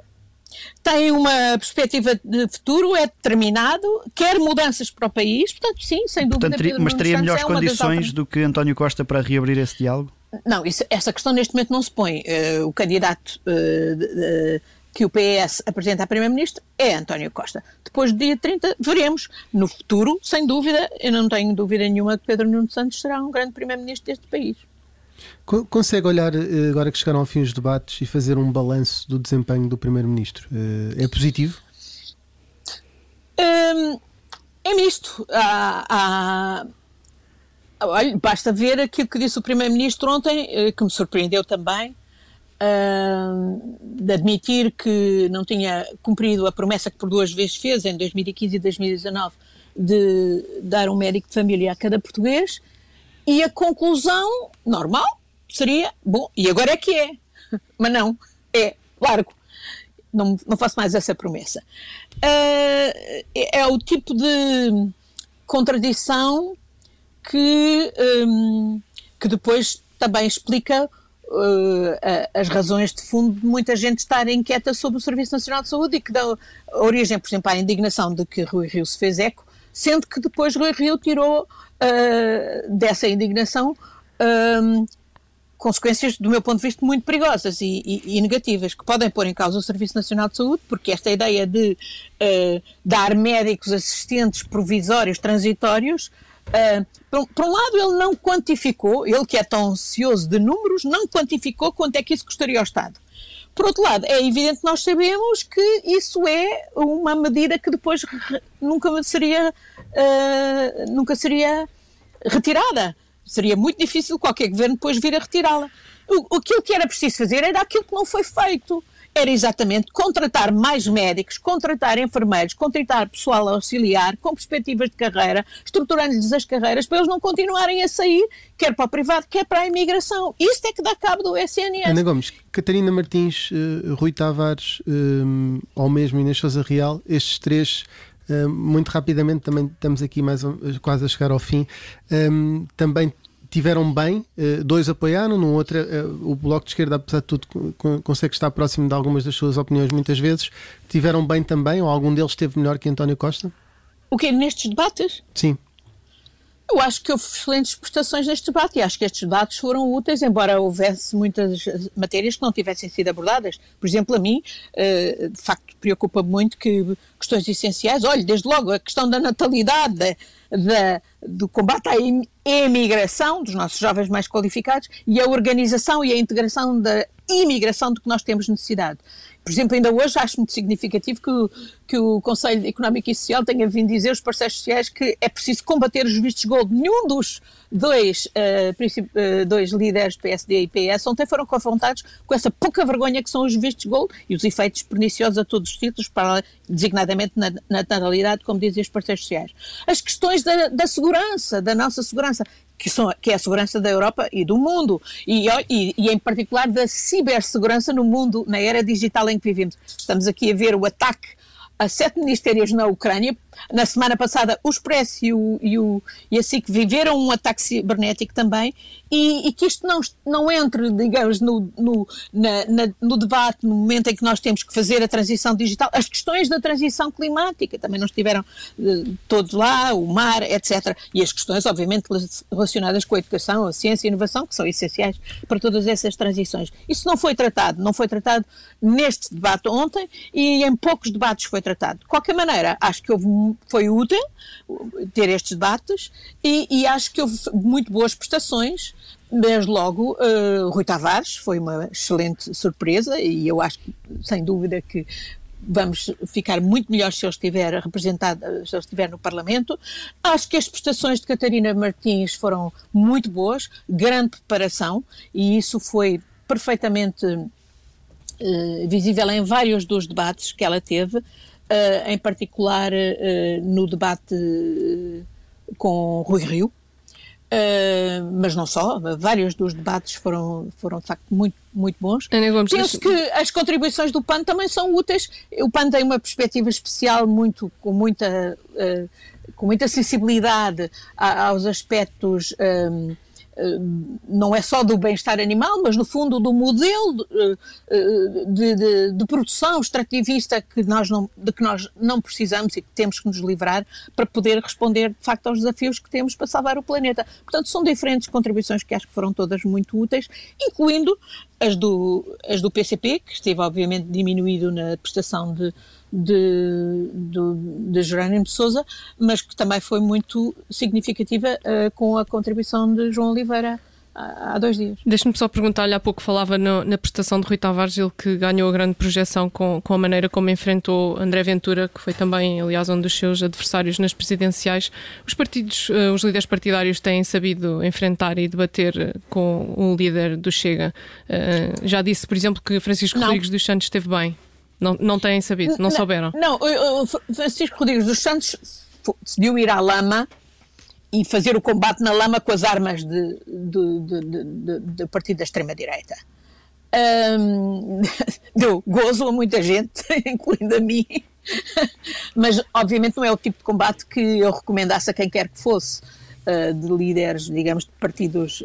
L: tem uma perspectiva de futuro, é determinado, quer mudanças para o país, portanto, sim, sem dúvida.
I: Portanto, teria, mas teria melhores é condições do que António Costa para reabrir esse diálogo?
L: Não, isso, essa questão neste momento não se põe. Uh, o candidato uh, de, de, que o PS apresenta a Primeiro-Ministro é António Costa. Depois do dia 30, veremos. No futuro, sem dúvida, eu não tenho dúvida nenhuma que Pedro Nuno Santos será um grande Primeiro-Ministro deste país.
A: Consegue olhar, eh, agora que chegaram ao fim os debates, e fazer um balanço do desempenho do Primeiro-Ministro? Eh, é positivo?
L: Hum, é misto. Há, há, olha, basta ver aquilo que disse o Primeiro-Ministro ontem, eh, que me surpreendeu também, hum, de admitir que não tinha cumprido a promessa que por duas vezes fez, em 2015 e 2019, de dar um médico de família a cada português e a conclusão normal seria, bom, e agora é que é. Mas não, é, largo. Não, não faço mais essa promessa. Uh, é o tipo de contradição que, um, que depois também explica uh, as razões de fundo de muita gente estar inquieta sobre o Serviço Nacional de Saúde e que dá origem, por exemplo, à indignação de que Rui Rio se fez eco, sendo que depois Rui Rio tirou uh, dessa indignação consequências, do meu ponto de vista, muito perigosas e, e, e, negativas, que podem pôr em causa o Serviço Nacional de Saúde, porque esta ideia de uh, dar médicos assistentes provisórios, transitórios, Uh, por, por, um lado, ele não quantificou, ele que é tão ansioso de números, não quantificou quanto é que isso custaria ao Estado. Por outro lado, é evidente que nós sabemos que isso é uma medida que depois nunca seria, uh, nunca seria retirada. Seria muito difícil qualquer governo depois vir a retirá-la. Aquilo que era preciso fazer era aquilo que não foi feito era exatamente contratar mais médicos, contratar enfermeiros, contratar pessoal auxiliar com perspectivas de carreira, estruturando-lhes as carreiras para eles não continuarem a sair, quer para o privado, quer para a imigração. Isto é que dá cabo do SNS.
A: Ana Gomes, Catarina Martins, uh, Rui Tavares, um, eh, ao mesmo Inês Sousa Real, estes três Uh, muito rapidamente, também estamos aqui mais quase a chegar ao fim. Um, também tiveram bem, eh, dois apoiaram, no outro eh, o Bloco de Esquerda, apesar de tudo, consegue estar próximo de algumas das suas opiniões muitas vezes. Tiveram bem também, ou algum deles esteve melhor que António Costa?
L: O quê? Nestes debates?
A: Sim.
L: Eu acho que houve excelentes prestações neste debate e acho que estes debates foram úteis, embora houvesse muitas matérias que não tivessem sido abordadas. Por exemplo, a mim, eh, de facto, preocupa muito que questões essenciais, olha, desde logo a questão da natalidade, da, da, do combate à emigração dos nossos jovens mais qualificados e a organização e a integração da imigração de que nós temos necessidade. Por exemplo, ainda hoje acho muito significativo que o, que o Conselho Económico e Social tenha vindo dizer aos parceiros sociais que é preciso combater os vistos gold. Nenhum dos dois, uh, dois líderes PSD e PS ontem foram confrontados com essa pouca vergonha que são os vistos gold e os efeitos perniciosos a todos os títulos, para, designadamente na, na natalidade, como dizem os parceiros sociais. As questões da, da segurança, da nossa segurança que, são, que é a segurança da Europa e do mundo, e, e, e, em particular da cibersegurança no mundo, na era digital em que vivemos. Estamos aqui a ver o ataque a sete ministérios na Ucrânia. Na semana passada, o Expresso e, o, e, o, e a SIC viveram um ataque cibernético também, e, e que isto não, não entre, digamos, no, no, na, na, no debate, no momento em que nós temos que fazer a transição digital. As questões da transição climática também não estiveram uh, todos lá, o mar, etc. E as questões, obviamente, relacionadas com a educação, a ciência e a inovação, que são essenciais para todas essas transições. Isso não foi tratado, não foi tratado neste debate ontem e em poucos debates foi tratado. De qualquer maneira, acho que houve, foi útil ter estes debates e, e acho que houve muito boas prestações Desde logo, uh, Rui Tavares foi uma excelente surpresa e eu acho, sem dúvida, que vamos ficar muito melhor se ele estiver representado, se ele estiver no Parlamento. Acho que as prestações de Catarina Martins foram muito boas, grande preparação e isso foi perfeitamente uh, visível em vários dos debates que ela teve, uh, em particular uh, no debate com Rui Rio, mas não só, vários dos debates foram, foram de facto muito, muito bons. Penso que as contribuições do PAN também são úteis. O PAN tem uma perspectiva especial muito, com, muita, com muita sensibilidade aos aspectos. Um, eh, não é só do bem-estar animal, mas no fundo do modelo de, eh, de, de, de, produção extrativista que nós não, de que nós não precisamos e que temos que nos livrar para poder responder de facto aos desafios que temos para salvar o planeta. Portanto, são diferentes contribuições que acho que foram todas muito úteis, incluindo as do, as do PCP, que esteve obviamente diminuído na prestação de, de, de, de Jerónimo de Souza, mas que também foi muito significativa uh, com a contribuição de João Oliveira há dois dias.
K: Deixe-me só perguntar-lhe, há pouco falava no, na prestação de Rui Tavares, ele que ganhou a grande projeção com, com a maneira como enfrentou André Ventura, que foi também, aliás, um dos seus adversários nas presidenciais. Os partidos, uh, os líderes partidários têm sabido enfrentar e debater com o líder do Chega. Já disse, por exemplo, que Francisco Não. Rodrigues dos Santos esteve bem. Não, não têm sabido, não, não souberam?
L: Não, Francisco Rodrigues dos Santos decidiu ir à lama e fazer o combate na lama com as armas de, de, de, de partido da extrema-direita. Um, deu gozo a muita gente, incluindo a mim, mas obviamente não é o tipo de combate que eu recomendasse a quem quer que fosse, uh, de líderes, digamos, de partidos.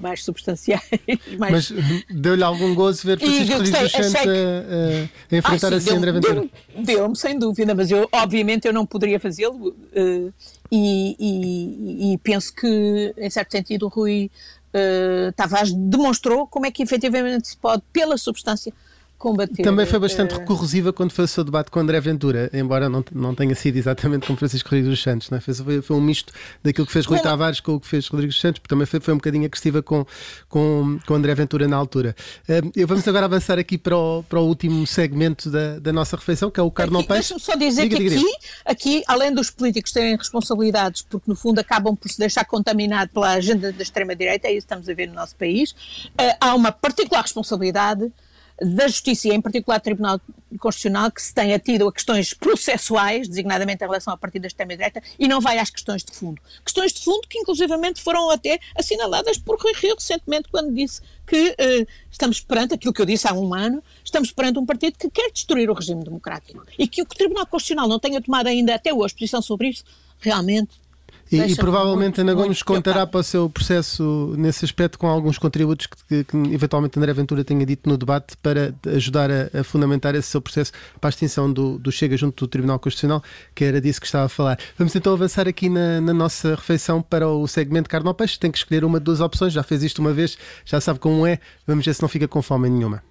L: Mais substanciais.
A: Mais... Mas deu-lhe algum gozo ver Francisco Rodrigues dos Santos que... a, a, enfrentar ah, sim, assim André Ventura?
L: Deu-me, sem dúvida, mas eu, obviamente eu não poderia fazê-lo uh, e, e, e, penso que, em certo sentido, o Rui uh, Tavares demonstrou como é que efetivamente se pode, pela substância, combater.
A: Também foi bastante uh... recorsiva quando fez o seu debate com André Ventura, embora não, não tenha sido exatamente com Francisco Rodrigues dos Santos. Não é? foi, foi um misto daquilo que fez Rui Tavares com o que fez Rodrigues dos Santos, porque também foi, foi um bocadinho agressiva com, com, com André Ventura na altura. Uh, vamos agora avançar aqui para o, para o último segmento da, da nossa refeição, que é o Carnal Peixe.
L: Deixa-me só dizer diga, que diga, aqui, diga. aqui, além dos políticos terem responsabilidades, porque no fundo acabam por se deixar contaminado pela agenda da extrema-direita, é isso que estamos a ver no nosso país, uh, há uma particular responsabilidade da Justiça em particular do Tribunal Constitucional que se tem atido a questões processuais, designadamente em relação ao partido da extrema-direita, e não vai às questões de fundo. Questões de fundo que inclusivamente foram até assinaladas por Rui Rio recentemente quando disse que uh, estamos perante aquilo que eu disse há um ano, estamos perante um partido que quer destruir o regime democrático e que o Tribunal Constitucional não tenha tomado ainda até hoje posição sobre isso, realmente
A: E, e provavelmente Ana Gomes contará para o seu processo nesse aspecto com alguns contributos que, que, eventualmente André Ventura tenha dito no debate para ajudar a, a fundamentar esse seu processo para a extinção do, do, Chega junto do Tribunal Constitucional, que era disso que estava a falar. Vamos então avançar aqui na, na nossa refeição para o segmento carne ao peixe. Tem que escolher uma de duas opções, já fez isto uma vez, já sabe como é. Vamos ver se não fica com fome nenhuma.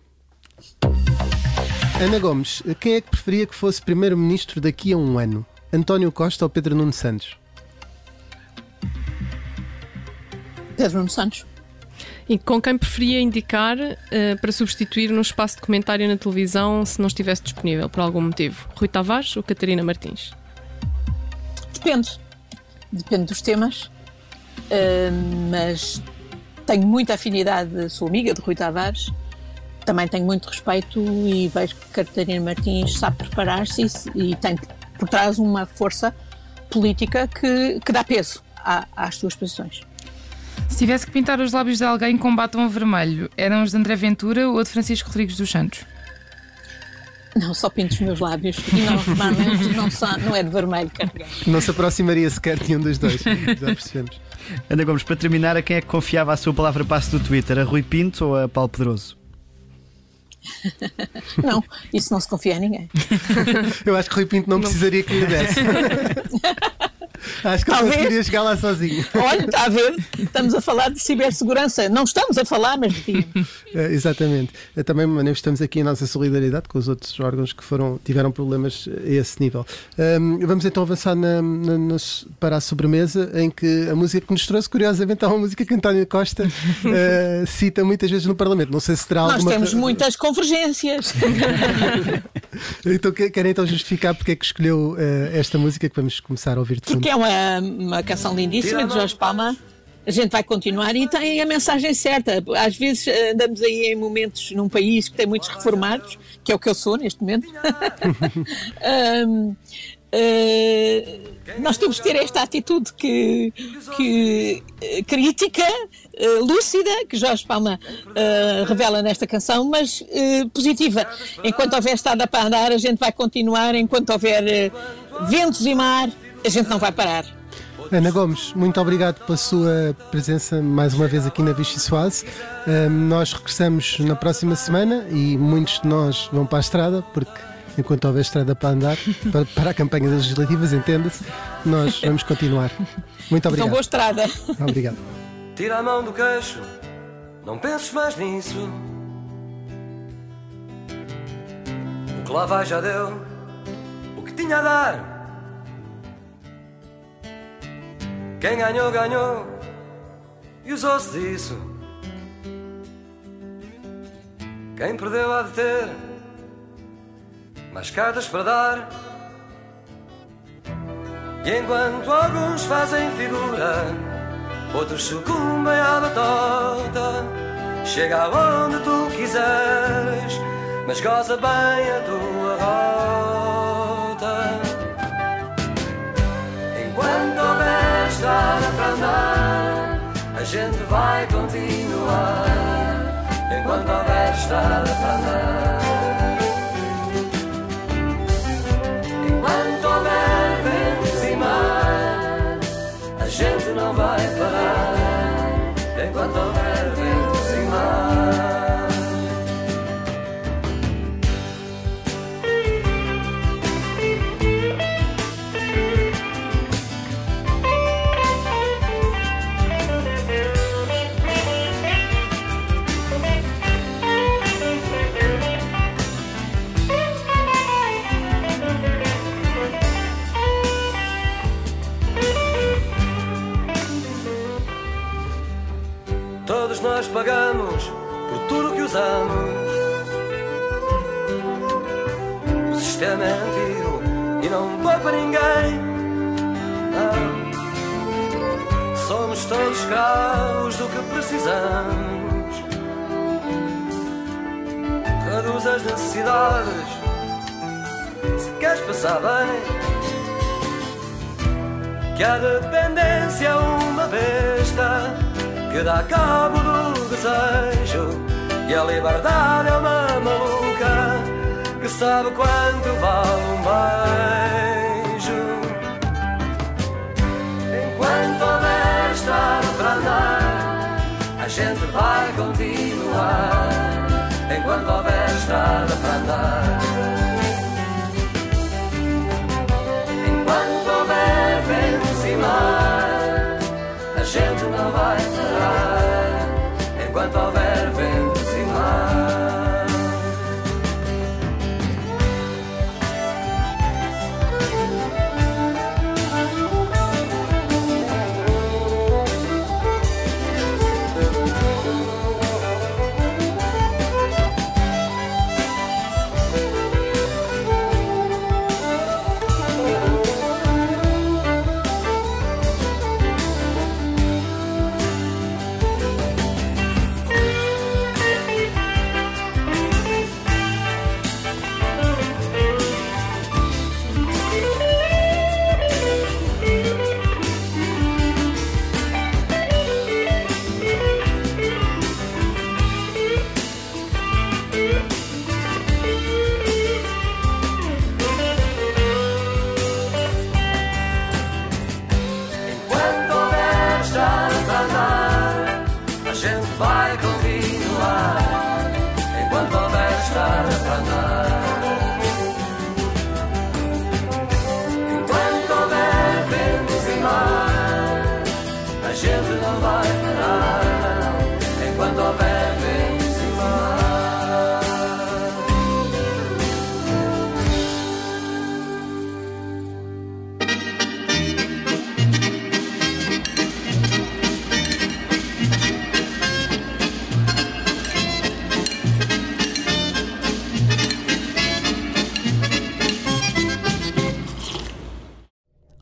A: Ana Gomes, quem é que preferia que fosse Primeiro-Ministro daqui a um ano? António Costa ou Pedro Nuno Santos?
L: Pedro Nuno Santos.
K: E com quem preferia indicar uh, para substituir no espaço de comentário na televisão se não estivesse disponível por algum motivo? Rui Tavares ou Catarina Martins?
L: Depende. Depende dos temas. Uh, mas tenho muita afinidade, sou amiga de Rui Tavares, também tenho muito respeito e vejo que Catarina Martins sabe preparar-se e, e tem por trás uma força política que, que dá peso à, às suas posições.
J: Se tivesse que pintar os lábios de alguém com batom vermelho, eram os de André Ventura ou de Francisco Rodrigues dos Santos?
L: Não, só pinto os meus lábios e não, não, não é de vermelho carregado.
A: Não se aproximaria sequer de um dos dois, já percebemos.
I: Ana Gomes, para terminar, a quem é que confiava a sua palavra passe do Twitter? A Rui Pinto ou a Paulo Pedroso?
L: Não, isso não se confia a ninguém.
A: Eu acho que Rui Pinto não, não. precisaria que lhe desse. Acho que eu conseguiria chegar lá sozinho.
L: Olha, está a ver? Estamos a falar de cibersegurança. Não estamos a falar, mas devíamos.
A: É, exatamente. Também manifestamos aqui a nossa solidariedade com os outros órgãos que foram, tiveram problemas a esse nível. Um, vamos então avançar na, na, na, para a sobremesa, em que a música que nos trouxe, curiosamente, é uma música que António Costa uh, cita muitas vezes no Parlamento. Não sei se terá
L: Nós
A: alguma.
L: Nós temos muitas convergências.
A: então, querem então justificar porque é que escolheu uh, esta música que vamos começar a ouvir de fundo?
L: Porque é uma, uma canção lindíssima de Jorge Palma. A gente vai continuar e tem a mensagem certa. Às vezes eh, andamos aí em momentos num país que tem muitos reformados, que é o que eu sou neste momento. um, uh, eh, nós temos que ter esta atitude que, que uh, crítica, uh, lúcida, que Jorge Palma revela nesta canção, mas positiva. Enquanto houver estrada para andar, a gente vai continuar. Enquanto houver ventos e mar, a gente não vai parar.
A: Ana Gomes, muito obrigado pela sua presença mais uma vez aqui na Vichy Soase. Um, nós regressamos na próxima semana e muitos de nós vão para a estrada, porque enquanto houver estrada para andar, para, para a campanha das legislativas, entenda-se, nós vamos continuar. Muito obrigado. Então,
L: boa estrada.
A: Obrigado.
M: Tira a mão do queixo, não penses mais nisso. O que lá vai já deu, o que tinha a dar Quem ganhou, ganhou e usou-se disso. Quem perdeu há de ter mais cartas para dar. E enquanto alguns fazem figura, outros sucumbem à batota. Chega aonde tu quiseres, mas goza bem a tua rota. Enquanto houver estrada para andar, a gente vai continuar enquanto houver estrada para andar. Enquanto houver vento e mar, a gente não vai parar enquanto nós pagamos por tudo que usamos. O sistema é antigo e não poupa ninguém. Não. Somos todos escravos do que precisamos. Reduz as necessidades se queres passar bem. Que a dependência é uma besta que dá cabo do desejo. E a liberdade é uma maluca que sabe quanto vale um beijo. Enquanto houver estrada para andar, a gente vai continuar. Enquanto houver estrada para andar. Enquanto houver ventos e mar, a gente não vai parar enquanto